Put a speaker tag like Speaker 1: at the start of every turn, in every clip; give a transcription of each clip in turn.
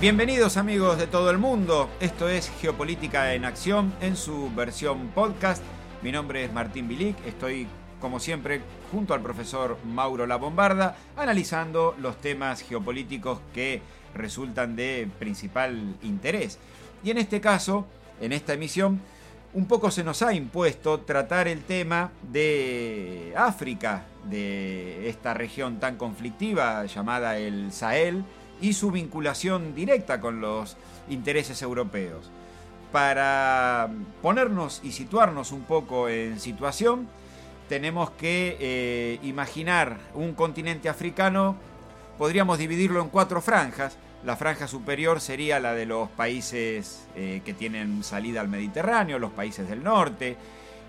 Speaker 1: Bienvenidos amigos de todo el mundo, esto es Geopolítica en Acción en su versión podcast. Mi nombre es Martín Bilic, estoy como siempre junto al profesor Mauro La Bombarda analizando los temas geopolíticos que resultan de principal interés. Y en este caso, en esta emisión, un poco se nos ha impuesto tratar el tema de África, de esta región tan conflictiva llamada el Sahel, y su vinculación directa con los intereses europeos. Para ponernos y situarnos un poco en situación, tenemos que eh, imaginar un continente africano, podríamos dividirlo en cuatro franjas. La franja superior sería la de los países eh, que tienen salida al Mediterráneo, los países del norte.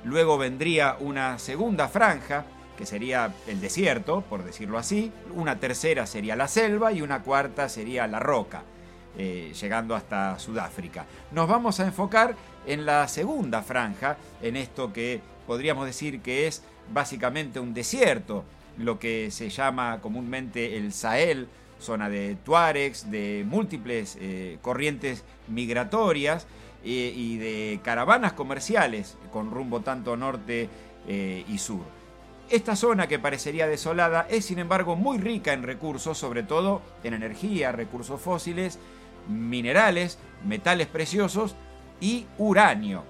Speaker 1: Luego vendría una segunda franja, que sería el desierto, por decirlo así, una tercera sería la selva y una cuarta sería la roca, eh, llegando hasta Sudáfrica. Nos vamos a enfocar en la segunda franja, en esto que podríamos decir que es básicamente un desierto, lo que se llama comúnmente el Sahel, zona de tuaregs, de múltiples eh, corrientes migratorias eh, y de caravanas comerciales con rumbo tanto norte y sur. Esta zona que parecería desolada es sin embargo muy rica en recursos, sobre todo en energía, recursos fósiles, minerales, metales preciosos y uranio.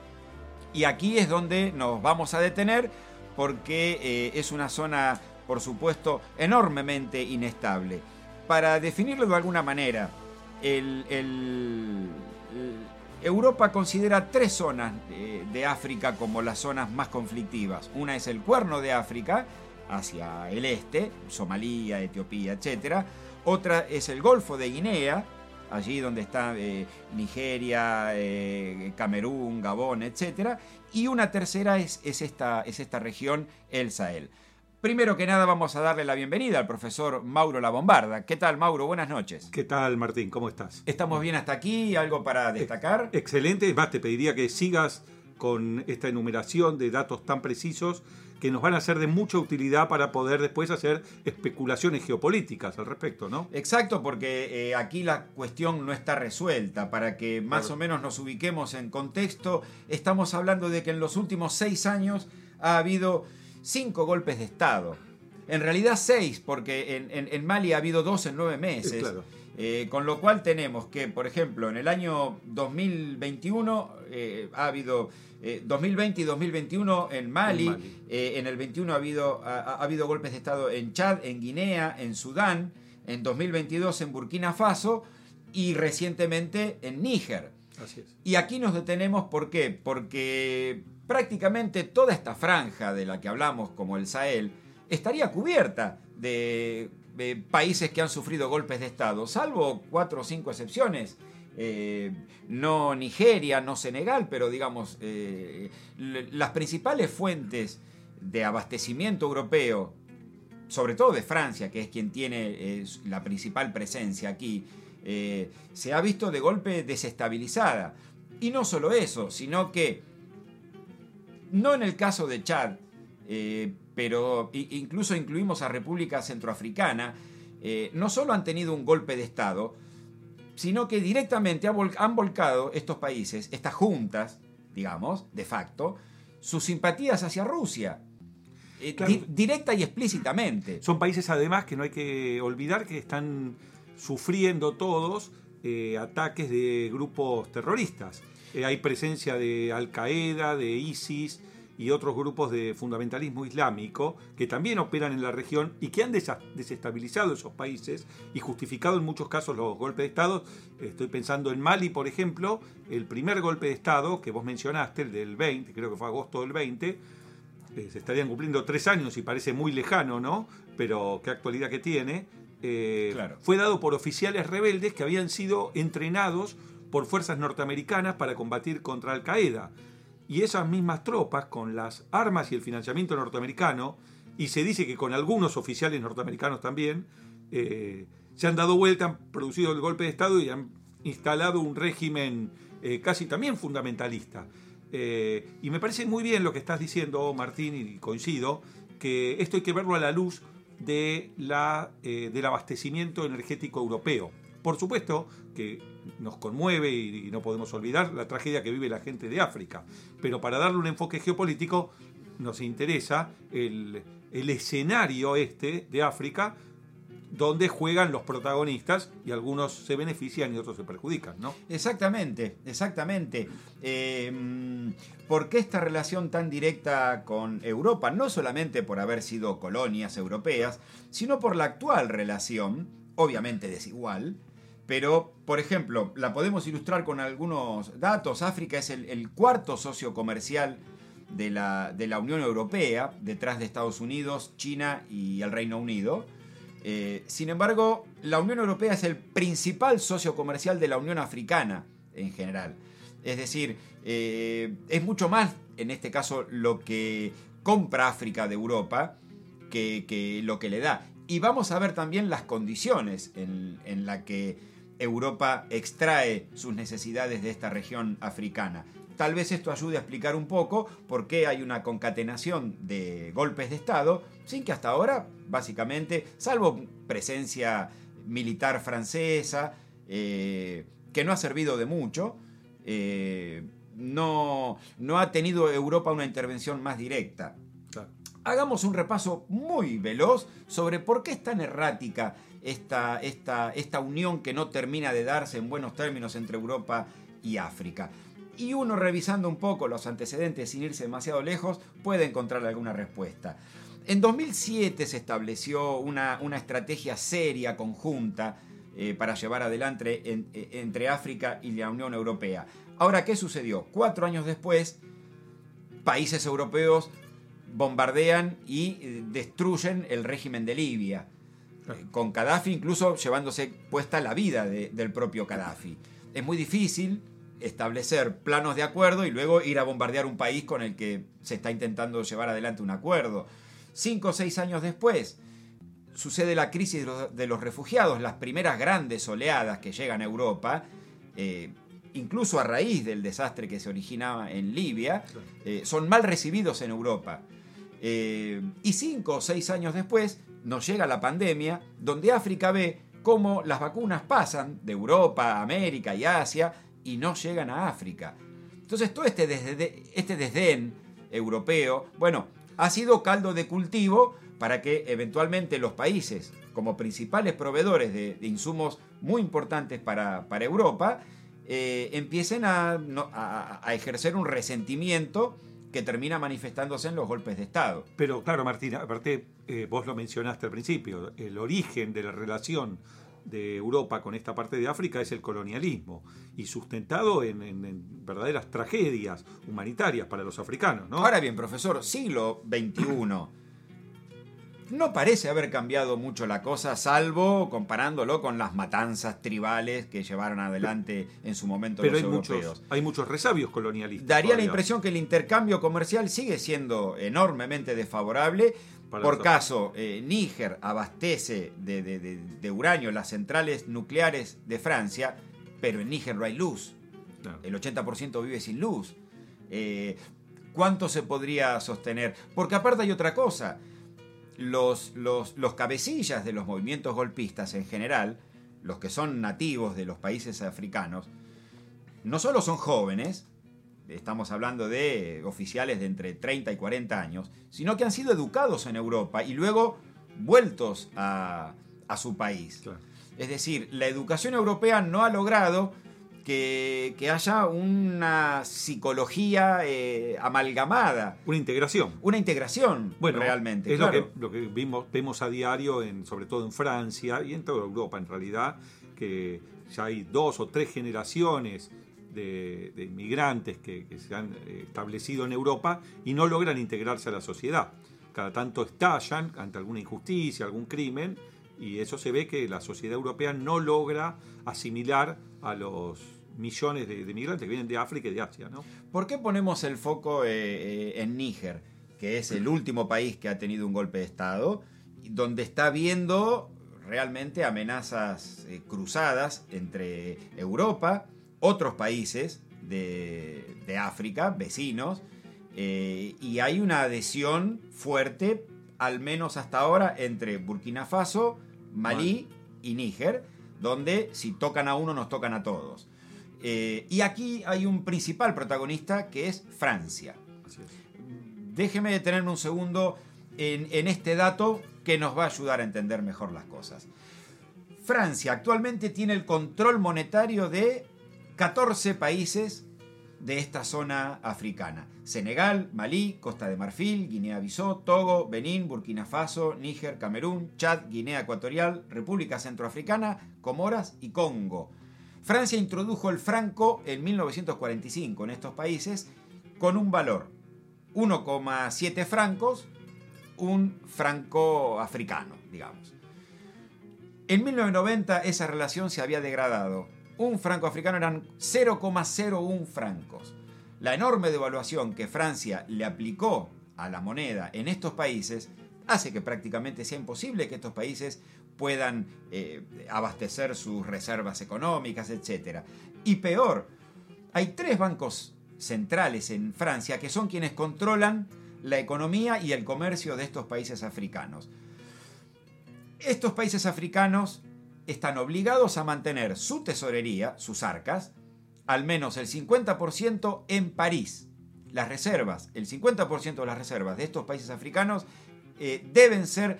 Speaker 1: Y aquí es donde nos vamos a detener porque eh, es una zona, por supuesto, enormemente inestable. Para definirlo de alguna manera, el Europa considera tres zonas de África como las zonas más conflictivas. Una es el Cuerno de África, hacia el este, Somalia, Etiopía, etc. Otra es el Golfo de Guinea, allí donde está eh, Nigeria, eh, Camerún, Gabón, etc. Y una tercera es, esta, es esta región, el Sahel. Primero que nada vamos a darle la bienvenida al profesor Mauro La Bombarda. ¿Qué tal, Mauro? Buenas noches.
Speaker 2: ¿Qué tal, Martín? ¿Cómo estás?
Speaker 1: ¿Estamos bien hasta aquí? ¿Algo para destacar?
Speaker 2: Excelente. Es más, te pediría que sigas con esta enumeración de datos tan precisos que nos van a ser de mucha utilidad para poder después hacer especulaciones geopolíticas al respecto, ¿no?
Speaker 1: Exacto, porque eh, aquí la cuestión no está resuelta. Para que más o menos nos ubiquemos en contexto, estamos hablando de que en los últimos seis años ha habido cinco golpes de Estado. En realidad seis, porque en, Mali ha habido dos en nueve meses. Eh, con lo cual tenemos que, por ejemplo, en el año 2021 eh, ha habido 2020 eh, y 2021 en Mali, en, el 21 ha habido, ha, habido golpes de Estado en Chad, en Guinea, en Sudán, en 2022 en Burkina Faso y recientemente en Níger. Y aquí nos detenemos, ¿por qué? Porque prácticamente toda esta franja de la que hablamos, como el Sahel, estaría cubierta de, países que han sufrido golpes de Estado, salvo cuatro o cinco excepciones. Eh, no Nigeria, no Senegal, pero digamos, eh, las principales fuentes de abastecimiento europeo, sobre todo de Francia, que es quien tiene la principal presencia aquí, eh, se ha visto de golpe desestabilizada. Y no solo eso, sino que no en el caso de Chad, eh, pero incluso incluimos a República Centroafricana, eh, no solo han tenido un golpe de Estado, sino que directamente han volcado estos países, estas juntas, digamos, de facto, sus simpatías hacia Rusia. Eh, directa y explícitamente.
Speaker 2: Son países además que no hay que olvidar que están sufriendo todos ataques de grupos terroristas. Eh, hay presencia de Al Qaeda, de ISIS y otros grupos de fundamentalismo islámico que también operan en la región y que han desestabilizado esos países y justificado en muchos casos los golpes de Estado. Estoy pensando en Mali, por ejemplo, el primer golpe de Estado que vos mencionaste, el del 20, creo que fue agosto del 20, eh, se estarían cumpliendo tres años y parece muy lejano, ¿no? Pero qué actualidad que tiene. Eh, fue dado por oficiales rebeldes que habían sido entrenados por fuerzas norteamericanas para combatir contra Al Qaeda. Y esas mismas tropas, con las armas y el financiamiento norteamericano, y se dice que con algunos oficiales norteamericanos también, eh, se han dado vuelta, han producido el golpe de Estado y han instalado un régimen eh, casi también fundamentalista. Eh, y me parece muy bien lo que estás diciendo, Martín, y coincido, que esto hay que verlo a la luz de la, del abastecimiento energético europeo Por supuesto que nos conmueve y, no podemos olvidar la tragedia que vive la gente de África, pero para darle un enfoque geopolítico nos interesa el, escenario este de África donde juegan los protagonistas y algunos se benefician y otros se perjudican, ¿no?
Speaker 1: Exactamente, exactamente. Eh, ¿Por qué esta relación tan directa con Europa? No solamente por haber sido colonias europeas, sino por la actual relación, obviamente desigual, pero, por ejemplo, la podemos ilustrar con algunos datos. África es el, cuarto socio comercial de la, de la Unión Europea, detrás de Estados Unidos, China y el Reino Unido. Eh, sin embargo, la Unión Europea es el principal socio comercial de la Unión Africana en general. Es decir, eh, es mucho más, en este caso, lo que compra África de Europa que, lo que le da. Y vamos a ver también las condiciones en, en las que Europa extrae sus necesidades de esta región africana. Tal vez esto ayude a explicar un poco por qué hay una concatenación de golpes de Estado, sin que hasta ahora, básicamente, salvo presencia militar francesa, eh, que no ha servido de mucho, eh, no, no, ha tenido Europa una intervención más directa. Hagamos un repaso muy veloz sobre por qué es tan errática esta, esta, esta unión que no termina de darse en buenos términos entre Europa y África y uno revisando un poco los antecedentes sin irse demasiado lejos puede encontrar alguna respuesta. En 2007 se estableció una, estrategia seria, conjunta, eh, para llevar adelante eh, entre África y la Unión Europea. Ahora, ¿qué sucedió? Cuatro años después, países europeos bombardean y eh, destruyen el régimen de Libia, con Gaddafi incluso llevándose puesta la vida del propio Gaddafi. Es muy difícil, establecer planos de acuerdo y luego ir a bombardear un país con el que se está intentando llevar adelante un acuerdo. Cinco o seis años después sucede la crisis de los, refugiados, las primeras grandes oleadas que llegan a Europa, eh, incluso a raíz del desastre que se originaba en Libia, eh, son mal recibidos en Europa. Eh, y cinco o seis años después nos llega la pandemia, donde África ve cómo las vacunas pasan de Europa América y Asia y no llegan a África. Entonces todo este, este desdén europeo, bueno, ha sido caldo de cultivo para que eventualmente los países, como principales proveedores de, insumos muy importantes para, Europa, eh, empiecen a, ejercer un resentimiento que termina manifestándose en los golpes de Estado.
Speaker 2: Pero claro, Martín, aparte, eh, vos lo mencionaste al principio, el origen de la relación de Europa con esta parte de África es el colonialismo y sustentado en, verdaderas tragedias humanitarias para los africanos. ¿no?
Speaker 1: Ahora bien, profesor, siglo XXI. No parece haber cambiado mucho la cosa, salvo comparándolo con las matanzas tribales que llevaron adelante en su momento
Speaker 2: Pero
Speaker 1: los
Speaker 2: hay
Speaker 1: europeos.
Speaker 2: Muchos, hay muchos resabios colonialistas.
Speaker 1: Daría la impresión que el intercambio comercial sigue siendo enormemente desfavorable, por caso, eh, Níger abastece de, uranio las centrales nucleares de Francia, pero en Níger no hay luz. El 80% vive sin luz. Eh, ¿Cuánto se podría sostener? Porque aparte hay otra cosa. Los, los, los cabecillas de los movimientos golpistas en general, los que son nativos de los países africanos, no solo son jóvenes, estamos hablando de oficiales de entre 30 y 40 años, sino que han sido educados en Europa y luego vueltos a, su país. Es decir, la educación europea no ha logrado que, haya una psicología eh, amalgamada.
Speaker 2: Una integración.
Speaker 1: Una integración, bueno, realmente.
Speaker 2: Es lo que, lo que vimos, vemos a diario, en, sobre todo en Francia y en toda Europa en realidad, que ya hay dos o tres generaciones de, inmigrantes que, se han establecido en Europa y no logran integrarse a la sociedad. Cada tanto estallan ante alguna injusticia, algún crimen, y eso se ve que la sociedad europea no logra asimilar a los millones de, de migrantes que vienen de África y de Asia. ¿no?
Speaker 1: ¿Por qué ponemos el foco eh, eh, en Níger, que es el último país que ha tenido un golpe de Estado, donde está habiendo realmente amenazas cruzadas entre Europa, otros países de, África, vecinos, eh, y hay una adhesión fuerte, al menos hasta ahora, entre Burkina Faso, Malí y Níger, donde si tocan a uno nos tocan a todos. Eh, y aquí hay un principal protagonista que es Francia. Déjeme detenerme un segundo en, en este dato que nos va a ayudar a entender mejor las cosas. Francia actualmente tiene el control monetario de 14 países de esta zona africana. Senegal, Malí, Costa de Marfil, Guinea-Bissau, Togo, Benín, Burkina Faso, Níger, Camerún, Chad, Guinea Ecuatorial, República Centroafricana, Comoras y Congo. Francia introdujo el franco en 1945 en estos países con un valor 1,7 francos, un franco africano, digamos. En 1990 esa relación se había degradado. Un franco africano eran 0,01 francos. La enorme devaluación que Francia le aplicó a la moneda en estos países hace que prácticamente sea imposible que estos países puedan eh, abastecer sus reservas económicas, etc. Y peor, hay tres bancos centrales en Francia que son quienes controlan la economía y el comercio de estos países africanos. Estos países africanos están obligados a mantener su tesorería, sus arcas, al menos el 50% en París. Las reservas, el 50% de las reservas de estos países africanos eh, deben ser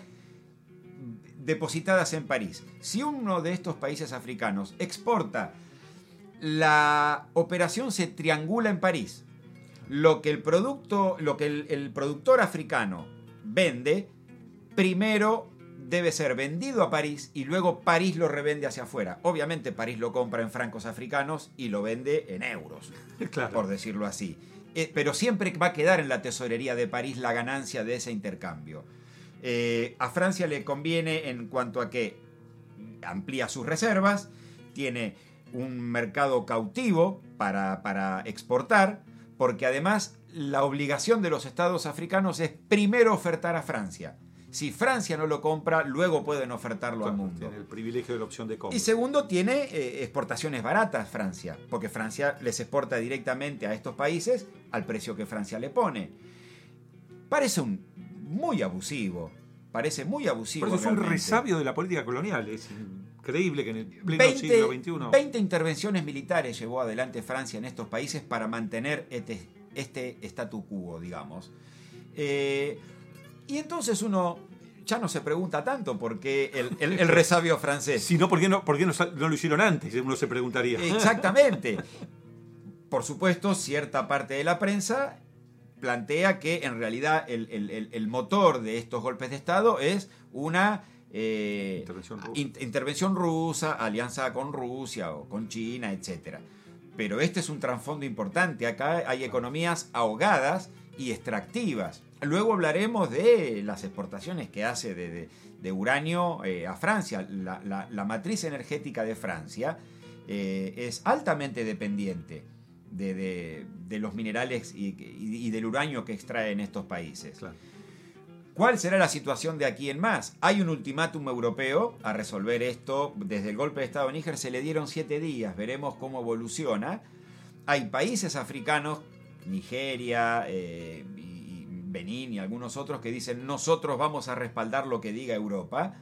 Speaker 1: depositadas en París. Si uno de estos países africanos exporta, la operación se triangula en París. Lo que el producto, lo que el, productor africano vende, primero debe ser vendido a París y luego París lo revende hacia afuera. Obviamente París lo compra en francos africanos y lo vende en euros, por decirlo así. Eh, pero siempre va a quedar en la tesorería de París la ganancia de ese intercambio. Eh, a Francia le conviene en cuanto a que amplía sus reservas, tiene un mercado cautivo para, para exportar, porque además la obligación de los estados africanos es primero ofertar a Francia. Si Francia no lo compra, luego pueden ofertarlo al mundo.
Speaker 2: Tiene el privilegio de la opción de compra.
Speaker 1: Y segundo, tiene eh, exportaciones baratas Francia, porque Francia les exporta directamente a estos países al precio que Francia le pone. Parece un muy abusivo. Parece muy abusivo.
Speaker 2: Pero es un resabio de la política colonial. Es increíble que en el pleno siglo XXI.
Speaker 1: 20 intervenciones militares llevó adelante Francia en estos países para mantener este, este statu quo, digamos. Eh, y entonces uno ya no se pregunta tanto por qué el, resabio francés.
Speaker 2: Sino por qué, no, por qué no, lo hicieron antes, uno se preguntaría.
Speaker 1: Exactamente. Por supuesto, cierta parte de la prensa plantea que en realidad el, motor de estos golpes de Estado es una eh, intervención, rusa. alianza con Rusia o con China, etc. Pero este es un trasfondo importante. Acá hay economías ahogadas y extractivas. Luego hablaremos de las exportaciones que hace de, uranio eh, a Francia. La, matriz energética de Francia eh, es altamente dependiente de, los minerales y, del uranio que extraen estos países. ¿Cuál será la situación de aquí en más? Hay un ultimátum europeo a resolver esto. Desde el golpe de Estado de Níger se le dieron siete días. Veremos cómo evoluciona. Hay países africanos, Nigeria, eh, Benín y algunos otros que dicen nosotros vamos a respaldar lo que diga Europa.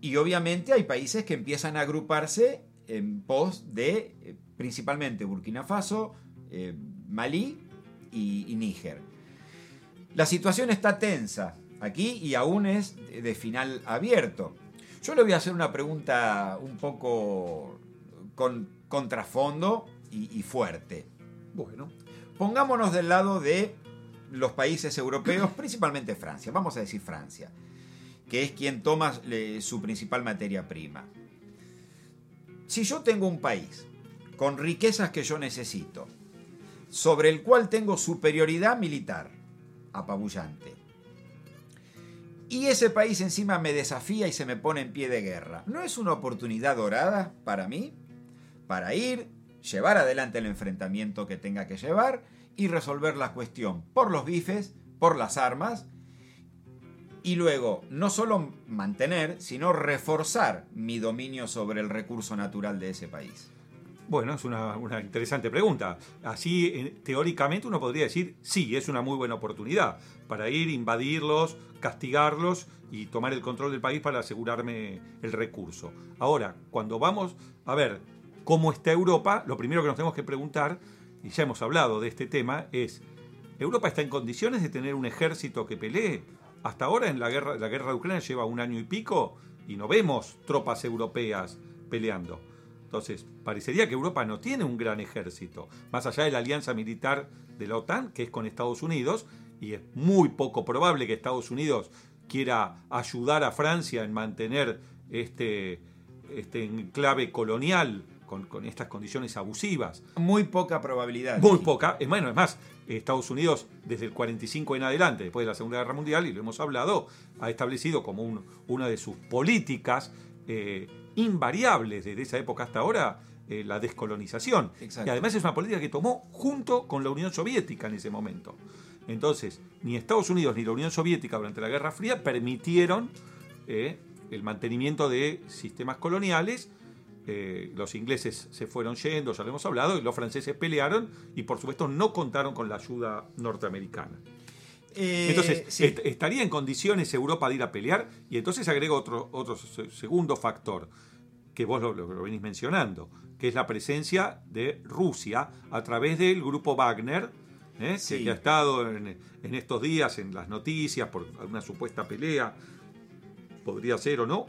Speaker 1: Y obviamente hay países que empiezan a agruparse en pos de eh, principalmente Burkina Faso, eh, Malí y, Níger. La situación está tensa aquí y aún es de final abierto. Yo le voy a hacer una pregunta un poco con contrafondo y, fuerte. Bueno, pongámonos del lado de los países europeos, principalmente Francia. Vamos a decir Francia, que es quien toma su principal materia prima. Si yo tengo un país con riquezas que yo necesito, sobre el cual tengo superioridad militar, apabullante. Y ese país encima me desafía y se me pone en pie de guerra. ¿No es una oportunidad dorada para mí? Para ir, llevar adelante el enfrentamiento que tenga que llevar y resolver la cuestión por los bifes, por las armas, y luego no solo mantener, sino reforzar mi dominio sobre el recurso natural de ese país.
Speaker 2: Bueno, es una, interesante pregunta. Así, eh, teóricamente, uno podría decir, sí, es una muy buena oportunidad para ir, invadirlos, castigarlos y tomar el control del país para asegurarme el recurso. Ahora, cuando vamos a ver cómo está Europa, lo primero que nos tenemos que preguntar, y ya hemos hablado de este tema, es, ¿Europa está en condiciones de tener un ejército que pelee? Hasta ahora en la guerra, la guerra de Ucrania lleva un año y pico y no vemos tropas europeas peleando. Entonces, parecería que Europa no tiene un gran ejército, más allá de la alianza militar de la OTAN, que es con Estados Unidos, y es muy poco probable que Estados Unidos quiera ayudar a Francia en mantener este, este enclave colonial con, con, estas condiciones abusivas.
Speaker 1: Muy poca probabilidad.
Speaker 2: Muy poca. Es bueno, es más, Estados Unidos desde el 45 en adelante, después de la Segunda Guerra Mundial, y lo hemos hablado, ha establecido como un, una de sus políticas eh, invariables desde esa época hasta ahora eh, la descolonización. Exacto. Y además es una política que tomó junto con la Unión Soviética en ese momento. Entonces, ni Estados Unidos ni la Unión Soviética durante la Guerra Fría permitieron eh, el mantenimiento de sistemas coloniales. Eh, los ingleses se fueron yendo, ya lo hemos hablado, y los franceses pelearon y por supuesto no contaron con la ayuda norteamericana. Eh, entonces, sí. est ¿estaría en condiciones Europa de ir a pelear? Y entonces agrego otro, otro segundo factor, que vos lo, lo, lo venís mencionando, que es la presencia de Rusia a través del grupo Wagner, ¿eh? sí. que, ha estado en, en, estos días en las noticias por alguna supuesta pelea, podría ser o no,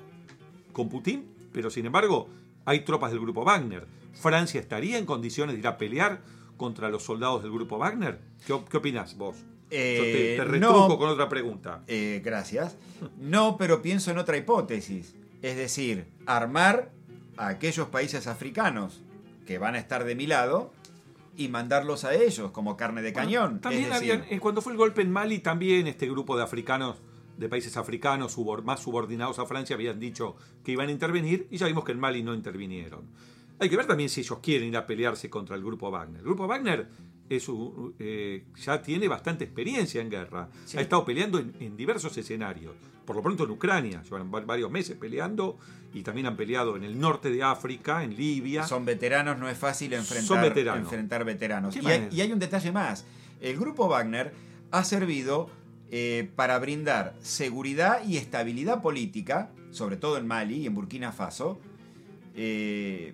Speaker 2: con Putin, pero sin embargo hay tropas del grupo Wagner. ¿Francia estaría en condiciones de ir a pelear contra los soldados del grupo Wagner? ¿Qué, qué opinás vos?
Speaker 1: Eh,
Speaker 2: Yo te, te retruco no, con otra pregunta.
Speaker 1: Eh, gracias. No, pero pienso en otra hipótesis. Es decir, armar a aquellos países africanos que van a estar de mi lado y mandarlos a ellos como carne de bueno, cañón.
Speaker 2: También
Speaker 1: decir,
Speaker 2: habían, eh, cuando fue el golpe en Mali, también este grupo de africanos, de países africanos subor, más subordinados a Francia, habían dicho que iban a intervenir y ya vimos que en Mali no intervinieron. Hay que ver también si ellos quieren ir a pelearse contra el grupo Wagner. El grupo Wagner es, eh, ya tiene bastante experiencia en guerra. Sí. Ha estado peleando en, en, diversos escenarios. Por lo pronto en Ucrania, llevan varios meses peleando y también han peleado en el norte de África, en Libia.
Speaker 1: Son veteranos, no es fácil enfrentar,
Speaker 2: Son veteranos.
Speaker 1: enfrentar veteranos. Y hay, y hay, un detalle más. El grupo Wagner ha servido eh, para brindar seguridad y estabilidad política, sobre todo en Mali y en Burkina Faso, eh,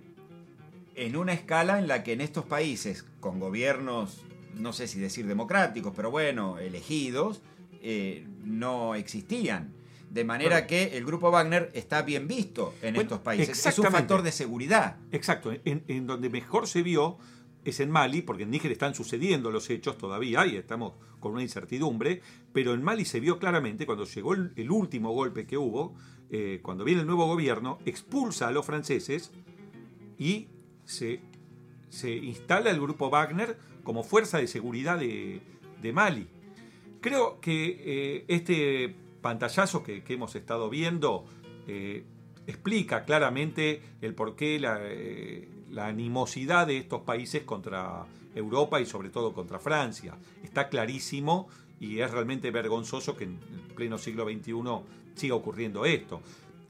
Speaker 1: en una escala en la que en estos países, con gobiernos, no sé si decir democráticos, pero bueno, elegidos, eh, no existían. De manera que el grupo Wagner está bien visto en bueno, estos países. Es un factor de seguridad.
Speaker 2: Exacto. En, en, donde mejor se vio es en Mali, porque en Níger están sucediendo los hechos todavía y estamos con una incertidumbre, pero en Mali se vio claramente cuando llegó el, último golpe que hubo, eh, cuando viene el nuevo gobierno, expulsa a los franceses y se, se instala el grupo Wagner como fuerza de seguridad de, de Mali. Creo que eh, este pantallazo que, hemos estado viendo eh, explica claramente el porqué la, eh, la, animosidad de estos países contra Europa y sobre todo contra Francia. Está clarísimo y es realmente vergonzoso que en pleno siglo XXI siga ocurriendo esto.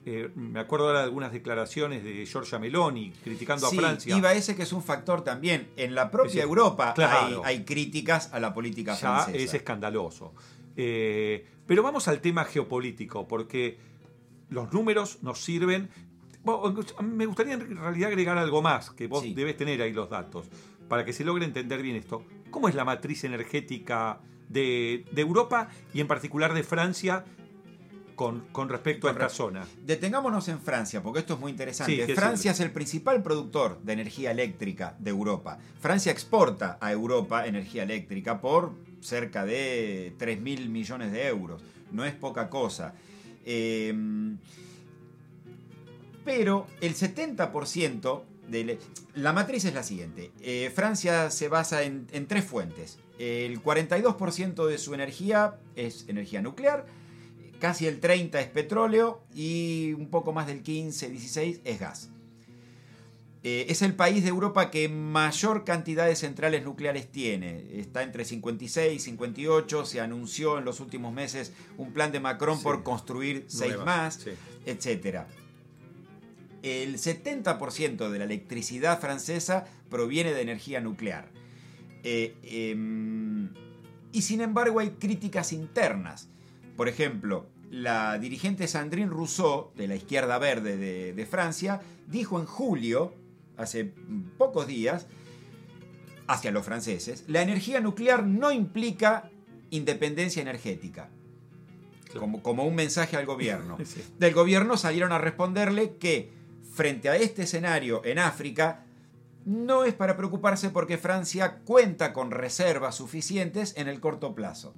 Speaker 2: Eh, me acuerdo ahora de algunas declaraciones de Giorgia Meloni criticando
Speaker 1: sí,
Speaker 2: a Francia.
Speaker 1: Iba ese que es un factor también. En la propia Europa claro. hay, hay, críticas a la política
Speaker 2: ya
Speaker 1: francesa.
Speaker 2: Es escandaloso. Eh, pero vamos al tema geopolítico, porque los números nos sirven. Bueno, me gustaría en realidad agregar algo más, que vos sí. debes tener ahí los datos, para que se logre entender bien esto. ¿Cómo es la matriz energética de, de Europa y en particular de Francia con, con, respecto a esta zona.
Speaker 1: Detengámonos en Francia, porque esto es muy interesante. Sí, Francia es el principal productor de energía eléctrica de Europa. Francia exporta a Europa energía eléctrica por cerca de 3 mil millones de euros. No es poca cosa. Eh, pero el 70% de la matriz es la siguiente. Eh, Francia se basa en, en tres fuentes. El 42% de su energía es energía nuclear, casi el 30 es petróleo y un poco más del 15, 16 es gas. Eh, es el país de Europa que mayor cantidad de centrales nucleares tiene. Está entre 56 y 58. Se anunció en los últimos meses un plan de Macron sí. por construir seis más, sí. etc. el 70% de la electricidad francesa proviene de energía nuclear. Eh, em, y sin embargo hay críticas internas. Por ejemplo, la dirigente Sandrine Rousseau, de la izquierda verde de, de Francia, dijo en julio, hace pocos días, hacia los franceses, la energía nuclear no implica independencia energética. Como, como, un mensaje al gobierno. Del gobierno salieron a responderle que frente a este escenario en África, no es para preocuparse porque Francia cuenta con reservas suficientes en el corto plazo.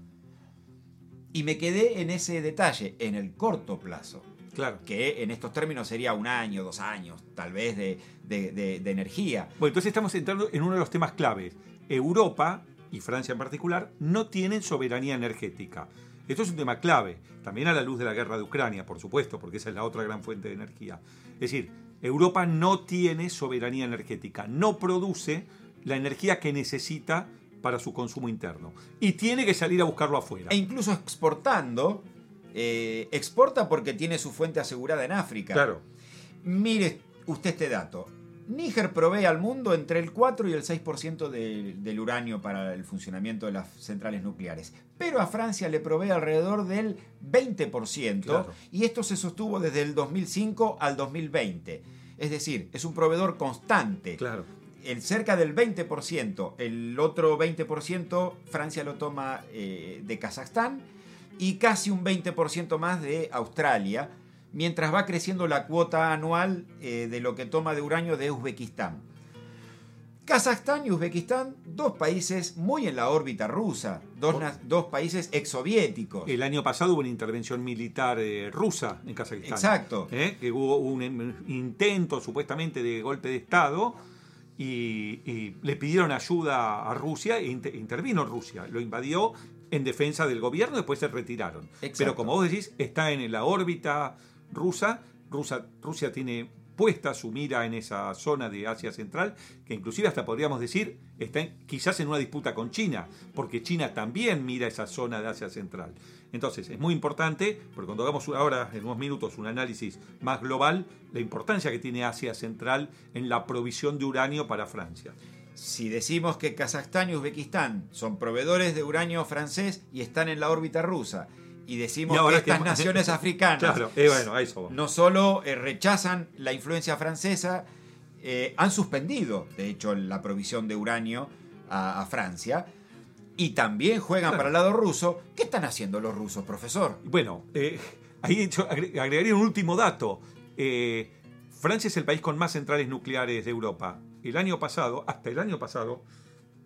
Speaker 1: Y me quedé en ese detalle, en el corto plazo.
Speaker 2: Claro.
Speaker 1: Que en estos términos sería un año, dos años, tal vez, de, de, de, de energía.
Speaker 2: Bueno, entonces estamos entrando en uno de los temas claves. Europa, y Francia en particular, no tienen soberanía energética. Esto es un tema clave, también a la luz de la guerra de Ucrania, por supuesto, porque esa es la otra gran fuente de energía. Es decir, Europa no tiene soberanía energética, no produce la energía que necesita para su consumo interno y tiene que salir a buscarlo afuera.
Speaker 1: E incluso exportando, eh, exporta porque tiene su fuente asegurada en África.
Speaker 2: Claro.
Speaker 1: Mire usted este dato. Níger provee al mundo entre el 4 y el 6% de, del uranio para el funcionamiento de las centrales nucleares. Pero a Francia le provee alrededor del 20%.
Speaker 2: Claro.
Speaker 1: Y esto se sostuvo desde el 2005 al 2020. Es decir, es un proveedor constante.
Speaker 2: Claro.
Speaker 1: El cerca del 20%, el otro 20% Francia lo toma eh, de Kazajstán y casi un 20% más de Australia mientras va creciendo la cuota anual eh, de lo que toma de uranio de Uzbekistán. Kazajstán y Uzbekistán, dos países muy en la órbita rusa, dos, dos países exsoviéticos.
Speaker 2: El año pasado hubo una intervención militar eh, rusa en Kazajistán.
Speaker 1: Exacto.
Speaker 2: ¿Eh? Que hubo un intento supuestamente de golpe de Estado y, y le pidieron ayuda a Rusia e inter intervino Rusia. Lo invadió en defensa del gobierno, después se retiraron.
Speaker 1: Exacto.
Speaker 2: Pero como vos decís, está en la órbita rusa. Rusia, tiene puesta su mira en esa zona de Asia Central, que inclusive hasta podríamos decir está quizás en una disputa con China, porque China también mira esa zona de Asia Central. Entonces es muy importante, porque cuando hagamos ahora en unos minutos un análisis más global, la importancia que tiene Asia Central en la provisión de uranio para Francia.
Speaker 1: Si decimos que Kazajstán y Uzbekistán son proveedores de uranio francés y están en la órbita rusa, y decimos
Speaker 2: y
Speaker 1: que estas que... naciones africanas
Speaker 2: claro, eh, bueno,
Speaker 1: no solo eh, rechazan la influencia francesa, eh, han suspendido, de hecho, la provisión de uranio a, a Francia. Y también juegan claro. para el lado ruso. ¿Qué están haciendo los rusos, profesor?
Speaker 2: Bueno, ahí yo agregaría un último dato. Francia es el país con más centrales nucleares de Europa. El año pasado, hasta el año pasado,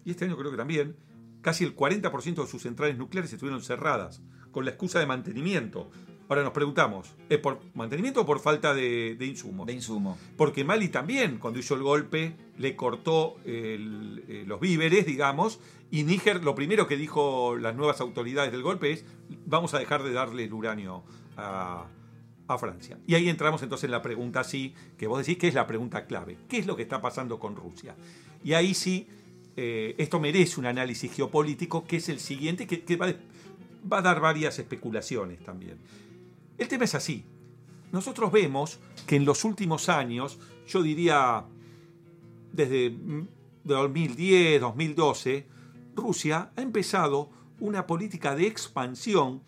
Speaker 2: y este año creo que también, casi el 40% de sus centrales nucleares estuvieron cerradas con la excusa de mantenimiento. Ahora nos preguntamos, ¿es por mantenimiento o por falta de, de insumos?
Speaker 1: De insumo.
Speaker 2: Porque Mali también, cuando hizo el golpe, le cortó el, eh, los víveres, digamos, y Níger lo primero que dijo las nuevas autoridades del golpe es, vamos a dejar de darle el uranio a, a Francia. Y ahí entramos entonces en la pregunta sí, que vos decís que es la pregunta clave. ¿Qué es lo que está pasando con Rusia? Y ahí sí, eh, esto merece un análisis geopolítico, que es el siguiente, que, que va, va a dar varias especulaciones también. El tema es así. Nosotros vemos que en los últimos años, yo diría desde 2010, 2012, Rusia ha empezado una política de expansión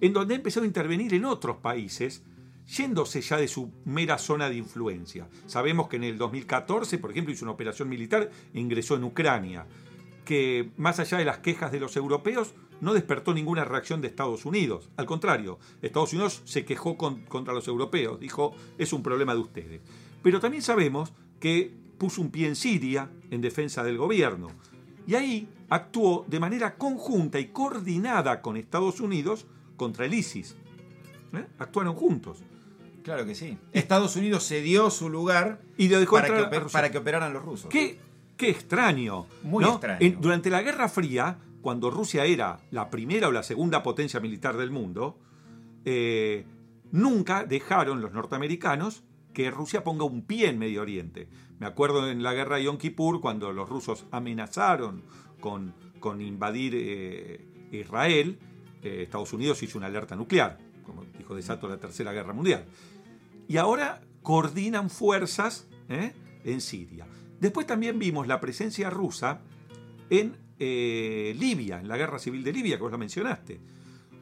Speaker 2: en donde ha empezado a intervenir en otros países, yéndose ya de su mera zona de influencia. Sabemos que en el 2014, por ejemplo, hizo una operación militar e ingresó en Ucrania, que más allá de las quejas de los europeos, no despertó ninguna reacción de Estados Unidos. Al contrario, Estados Unidos se quejó con, contra los europeos, dijo, es un problema de ustedes. Pero también sabemos que puso un pie en Siria en defensa del gobierno. Y ahí actuó de manera conjunta y coordinada con Estados Unidos contra el ISIS. ¿Eh? Actuaron juntos.
Speaker 1: Claro que sí. Estados Unidos cedió su lugar
Speaker 2: y lo dejó
Speaker 1: para, que, para que operaran los rusos.
Speaker 2: Qué, qué extraño.
Speaker 1: Muy
Speaker 2: ¿no?
Speaker 1: extraño.
Speaker 2: En, durante la Guerra Fría, cuando Rusia era la primera o la segunda potencia militar del mundo, eh, nunca dejaron los norteamericanos que Rusia ponga un pie en Medio Oriente. Me acuerdo en la guerra de Yom Kippur, cuando los rusos amenazaron con, con invadir eh, Israel, eh, Estados Unidos hizo una alerta nuclear, como dijo desato la Tercera Guerra Mundial. Y ahora coordinan fuerzas en Siria. Después también vimos la presencia rusa en eh, Libia, en la guerra civil de Libia, que vos la mencionaste.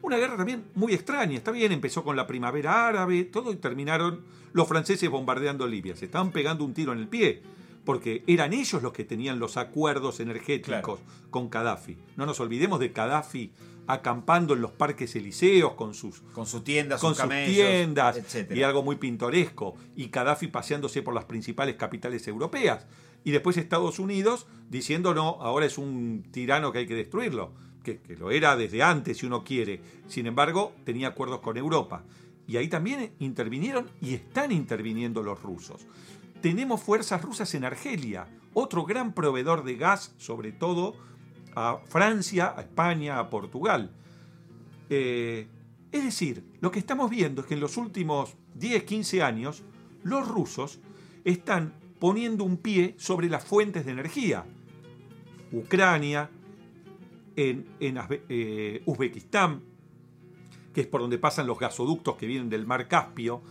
Speaker 2: Una guerra también muy extraña, está bien, empezó con la primavera árabe, todo, y terminaron los franceses bombardeando Libia. Se estaban pegando un tiro en el pie, porque eran ellos los que tenían los acuerdos energéticos con Gaddafi. No nos olvidemos de Gaddafi acampando en los parques elíseos con sus
Speaker 1: con sus tiendas,
Speaker 2: con
Speaker 1: sus, camellos,
Speaker 2: tiendas
Speaker 1: etcétera.
Speaker 2: y algo muy pintoresco y Gaddafi paseándose por las principales capitales europeas y después Estados Unidos diciendo no, ahora es un tirano que hay que destruirlo, que, que lo era desde antes si uno quiere. Sin embargo, tenía acuerdos con Europa. Y ahí también intervinieron y están interviniendo los rusos. Tenemos fuerzas rusas en Argelia, otro gran proveedor de gas, sobre todo a Francia, a España, a Portugal. Eh, es decir, lo que estamos viendo es que en los últimos 10, 15 años, los rusos están poniendo un pie sobre las fuentes de energía. Ucrania, en, en eh, Uzbekistán, que es por donde pasan los gasoductos que vienen del mar Caspio,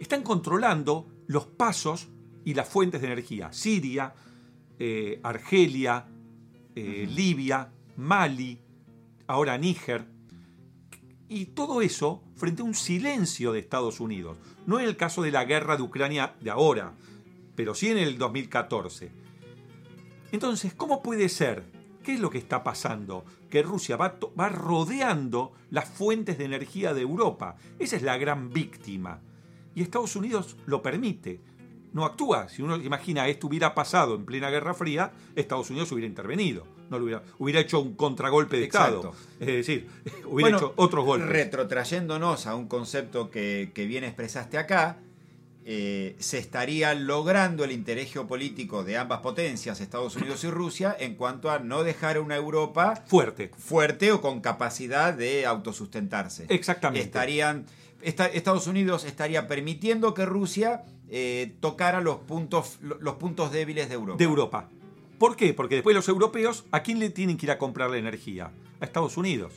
Speaker 2: están controlando los pasos y las fuentes de energía. Siria, eh, Argelia, eh, Libia, Mali, ahora Níger. Y todo eso frente a un silencio de Estados Unidos. No en el caso de la guerra de Ucrania de ahora, pero sí en el 2014. Entonces, ¿cómo puede ser? ¿Qué es lo que está pasando? Que Rusia va, va rodeando las fuentes de energía de Europa. Esa es la gran víctima. Y Estados Unidos lo permite no actúa. Si uno imagina esto hubiera pasado en plena Guerra Fría, Estados Unidos hubiera intervenido. No lo hubiera, hubiera hecho un contragolpe de Estado. Es decir, hubiera
Speaker 1: bueno,
Speaker 2: hecho otros golpes.
Speaker 1: Retrotrayéndonos a un concepto que, que bien expresaste acá, eh, se estaría logrando el interés geopolítico de ambas potencias, Estados Unidos y Rusia, en cuanto a no dejar una Europa
Speaker 2: fuerte,
Speaker 1: fuerte o con capacidad de autosustentarse.
Speaker 2: Exactamente.
Speaker 1: Estarían, esta, Estados Unidos estaría permitiendo que Rusia eh, tocara los puntos, los puntos débiles de Europa.
Speaker 2: De Europa. ¿Por qué? Porque después los europeos, ¿a quién le tienen que ir a comprar la energía? A Estados Unidos.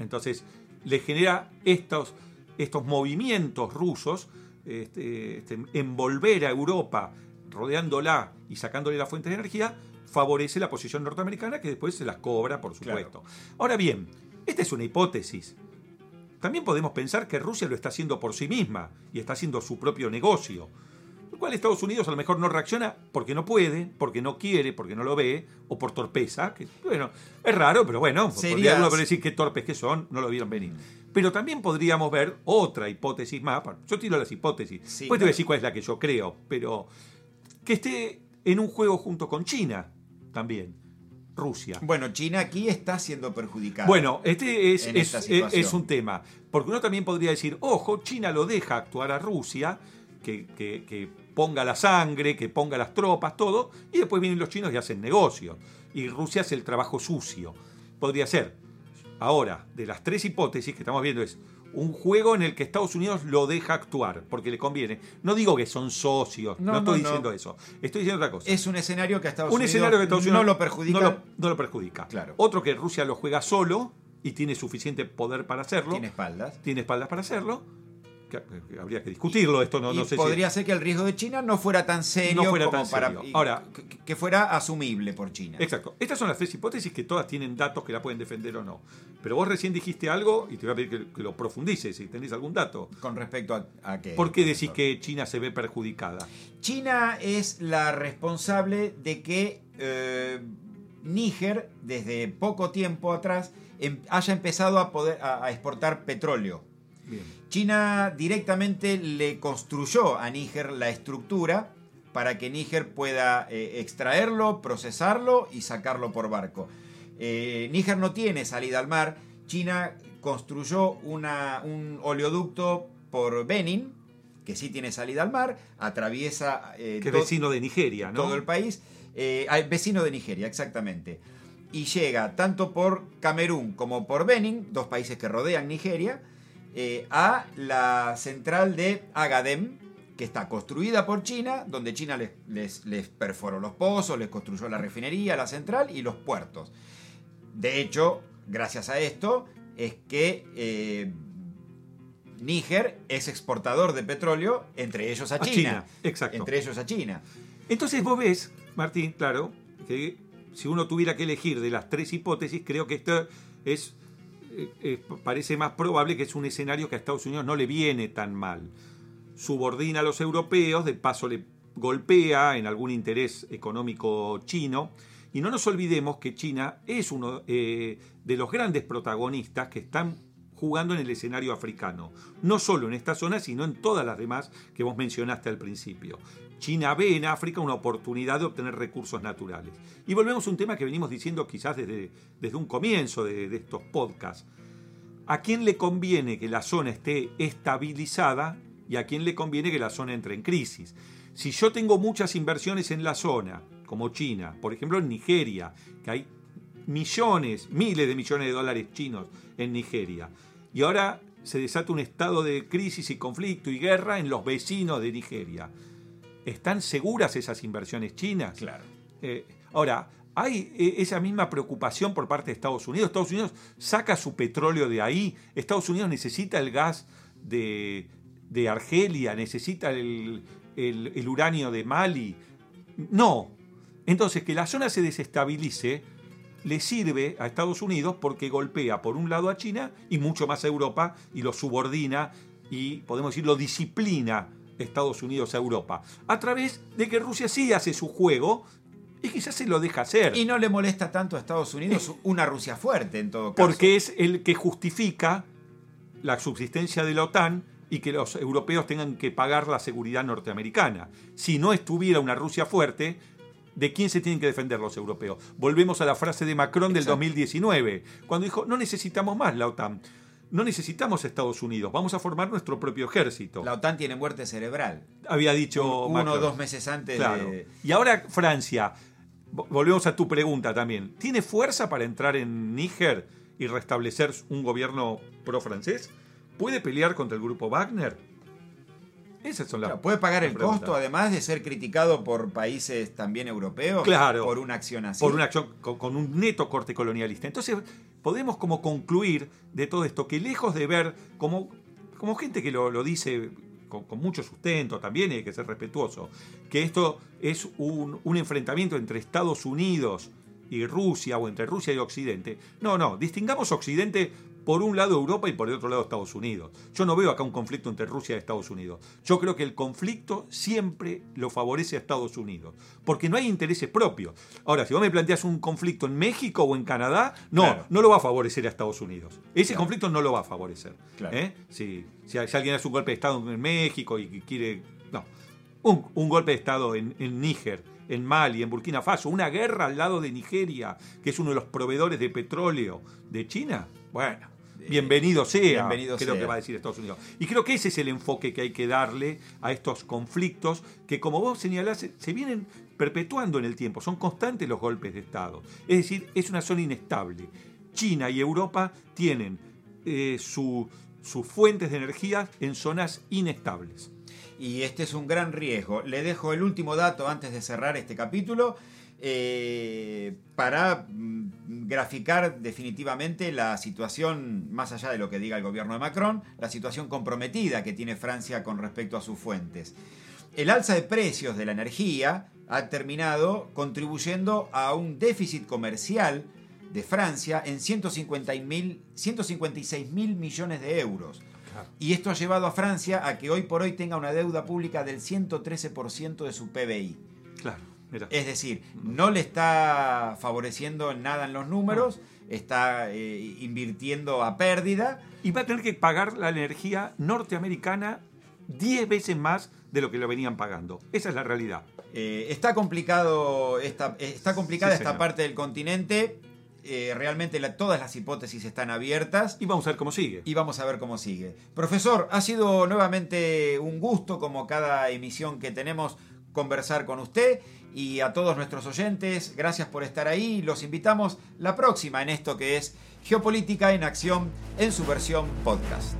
Speaker 2: Entonces, le genera estos, estos movimientos rusos, este, este, envolver a Europa, rodeándola y sacándole la fuente de energía, favorece la posición norteamericana que después se las cobra, por supuesto. Claro. Ahora bien, esta es una hipótesis. También podemos pensar que Rusia lo está haciendo por sí misma y está haciendo su propio negocio. Lo cual Estados Unidos a lo mejor no reacciona porque no puede, porque no quiere, porque no lo ve, o por torpeza. Que, bueno, es raro, pero bueno, podría uno decir qué torpes que son, no lo vieron venir. Pero también podríamos ver otra hipótesis más. Yo tiro las hipótesis. Sí, te voy a decir cuál es la que yo creo, pero que esté en un juego junto con China también. Rusia.
Speaker 1: Bueno, China aquí está siendo perjudicada.
Speaker 2: Bueno, este es, es, es, un tema. Porque uno también podría decir, ojo, China lo deja actuar a Rusia, que, que, que, ponga la sangre, que ponga las tropas, todo, y después vienen los chinos y hacen negocios. Y Rusia hace el trabajo sucio. Podría ser. Ahora, de las tres hipótesis que estamos viendo es un juego en el que Estados Unidos lo deja actuar, porque le conviene. No digo que son socios, no, no estoy no, diciendo no. eso. Estoy diciendo otra cosa.
Speaker 1: Es un escenario que a Estados
Speaker 2: un
Speaker 1: Unidos,
Speaker 2: escenario que Estados Unidos
Speaker 1: no lo perjudica.
Speaker 2: Lo, no lo perjudica.
Speaker 1: Claro.
Speaker 2: Otro que Rusia lo juega solo y tiene suficiente poder para hacerlo.
Speaker 1: Tiene espaldas.
Speaker 2: Tiene espaldas para hacerlo. Que, habría que discutirlo esto, no,
Speaker 1: y
Speaker 2: no sé
Speaker 1: podría
Speaker 2: si...
Speaker 1: ser que el riesgo de China no fuera tan serio
Speaker 2: no fuera
Speaker 1: como
Speaker 2: tan
Speaker 1: para
Speaker 2: serio. Ahora,
Speaker 1: que, que fuera asumible por China.
Speaker 2: Exacto. Estas son las tres hipótesis que todas tienen datos que la pueden defender o no. Pero vos recién dijiste algo y te voy a pedir que, que lo profundices si tenés algún dato.
Speaker 1: Con respecto a, a qué.
Speaker 2: ¿Por qué decís que China se ve perjudicada?
Speaker 1: China es la responsable de que eh, Níger, desde poco tiempo atrás, em- haya empezado a, poder, a, a exportar petróleo.
Speaker 2: Bien.
Speaker 1: China directamente le construyó a Níger la estructura para que Níger pueda eh, extraerlo, procesarlo y sacarlo por barco. Eh, Níger no tiene salida al mar. China construyó una- un oleoducto por Benin, que sí tiene salida al mar, atraviesa eh,
Speaker 2: Que vecino de Nigeria, ¿no?
Speaker 1: todo el país, eh, al- vecino de Nigeria, exactamente. Y llega tanto por Camerún como por Benin, dos países que rodean Nigeria, eh, a la central de Agadem, que está construida por China, donde China les, les- les perforó los pozos, les construyó la refinería, la central y los puertos. De hecho, gracias a esto, es que eh, Níger es exportador de petróleo, entre ellos a China.
Speaker 2: China, exacto.
Speaker 1: Entre ellos a China.
Speaker 2: Entonces vos ves, Martín, claro, que si uno tuviera que elegir de las tres hipótesis, creo que esto es, eh, eh, parece más probable que es un escenario que a Estados Unidos no le viene tan mal. Subordina a los europeos, de paso le golpea en algún interés económico chino. Y no nos olvidemos que China es uno eh, de los grandes protagonistas que están jugando en el escenario africano. No solo en esta zona, sino en todas las demás que vos mencionaste al principio. China ve en África una oportunidad de obtener recursos naturales. Y volvemos a un tema que venimos diciendo quizás desde, desde un comienzo de, de estos podcasts. ¿A quién le conviene que la zona esté estabilizada y a quién le conviene que la zona entre en crisis? Si yo tengo muchas inversiones en la zona, como China, por ejemplo en Nigeria, que hay millones, miles de millones de dólares chinos en Nigeria, y ahora se desata un estado de crisis y conflicto y guerra en los vecinos de Nigeria. ¿Están seguras esas inversiones chinas?
Speaker 1: Claro.
Speaker 2: Eh, ahora, hay eh, esa misma preocupación por parte de Estados Unidos. Estados Unidos saca su petróleo de ahí. Estados Unidos necesita el gas de, de Argelia, necesita el, el, el uranio de Mali. No. Entonces, que la zona se desestabilice le sirve a Estados Unidos porque golpea por un lado a China y mucho más a Europa y lo subordina y podemos decir lo disciplina Estados Unidos a Europa a través de que Rusia sí hace su juego y quizás se lo deja hacer.
Speaker 1: Y no le molesta tanto a Estados Unidos una Rusia fuerte en todo caso.
Speaker 2: Porque es el que justifica la subsistencia de la OTAN y que los europeos tengan que pagar la seguridad norteamericana. Si no estuviera una Rusia fuerte, ¿De quién se tienen que defender los europeos? Volvemos a la frase de Macron del
Speaker 1: Exacto.
Speaker 2: 2019, cuando dijo, no necesitamos más la OTAN, no necesitamos Estados Unidos, vamos a formar nuestro propio ejército.
Speaker 1: La OTAN tiene muerte cerebral.
Speaker 2: Había dicho
Speaker 1: Uno o dos meses antes
Speaker 2: Claro.
Speaker 1: de...
Speaker 2: Y ahora Francia, vo- volvemos a tu pregunta también, ¿tiene fuerza para entrar en Níger y restablecer un gobierno pro-francés? ¿Puede pelear contra el grupo Wagner? Esas son las...
Speaker 1: Claro, puede pagar el costo, además de ser criticado por países también europeos,
Speaker 2: Claro.
Speaker 1: por una acción así.
Speaker 2: por una acción con, con un neto corte colonialista. Entonces, podemos como concluir de todo esto que lejos de ver como, como gente que lo, lo dice con, con mucho sustento también, hay que ser respetuoso, que esto es un, un enfrentamiento entre Estados Unidos y Rusia o entre Rusia y Occidente. No, no, distingamos Occidente por un lado Europa y por el otro lado Estados Unidos. Yo no veo acá un conflicto entre Rusia y Estados Unidos. Yo creo que el conflicto siempre lo favorece a Estados Unidos, porque no hay intereses propios. Ahora, si vos me planteas un conflicto en México o en Canadá, no,
Speaker 1: Claro.
Speaker 2: no lo va a favorecer a Estados Unidos. Ese
Speaker 1: Claro.
Speaker 2: conflicto no lo va a favorecer.
Speaker 1: Claro.
Speaker 2: ¿eh? Si, si, si alguien hace un golpe de Estado en México y quiere... No, un, un golpe de Estado en, en Níger, en Mali, en Burkina Faso, una guerra al lado de Nigeria, que es uno de los proveedores de petróleo de China. Bueno, bienvenido sea,
Speaker 1: bienvenido
Speaker 2: creo
Speaker 1: sea.
Speaker 2: que va a decir Estados Unidos. Y creo que ese es el enfoque que hay que darle a estos conflictos que, como vos señalás, se, vienen perpetuando en el tiempo. Son constantes los golpes de Estado. Es decir, es una zona inestable. China y Europa tienen eh, su- sus fuentes de energía en zonas inestables.
Speaker 1: Y este es un gran riesgo. Le dejo el último dato antes de cerrar este capítulo eh, para mm, graficar definitivamente la situación, más allá de lo que diga el gobierno de Macron, la situación comprometida que tiene Francia con respecto a sus fuentes. El alza de precios de la energía ha terminado contribuyendo a un déficit comercial de Francia en 150 mil- 156 mil millones de euros. Y esto ha llevado a Francia a que hoy por hoy tenga una deuda pública del 113% de su PBI.
Speaker 2: Claro, mira.
Speaker 1: Es decir, no le está favoreciendo nada en los números, está eh, invirtiendo a pérdida.
Speaker 2: Y va a tener que pagar la energía norteamericana 10 veces más de lo que lo venían pagando. Esa es la realidad.
Speaker 1: Eh, está complicado esta, está complicada
Speaker 2: Sí,
Speaker 1: esta
Speaker 2: señor.
Speaker 1: parte del continente. Eh, realmente la- todas las hipótesis están abiertas.
Speaker 2: Y vamos a ver cómo sigue.
Speaker 1: y vamos a ver cómo sigue. Profesor, ha sido nuevamente un gusto, como cada emisión que tenemos, conversar con usted y a todos nuestros oyentes. Gracias por estar ahí. Los invitamos la próxima en esto que es Geopolítica en Acción en su versión podcast.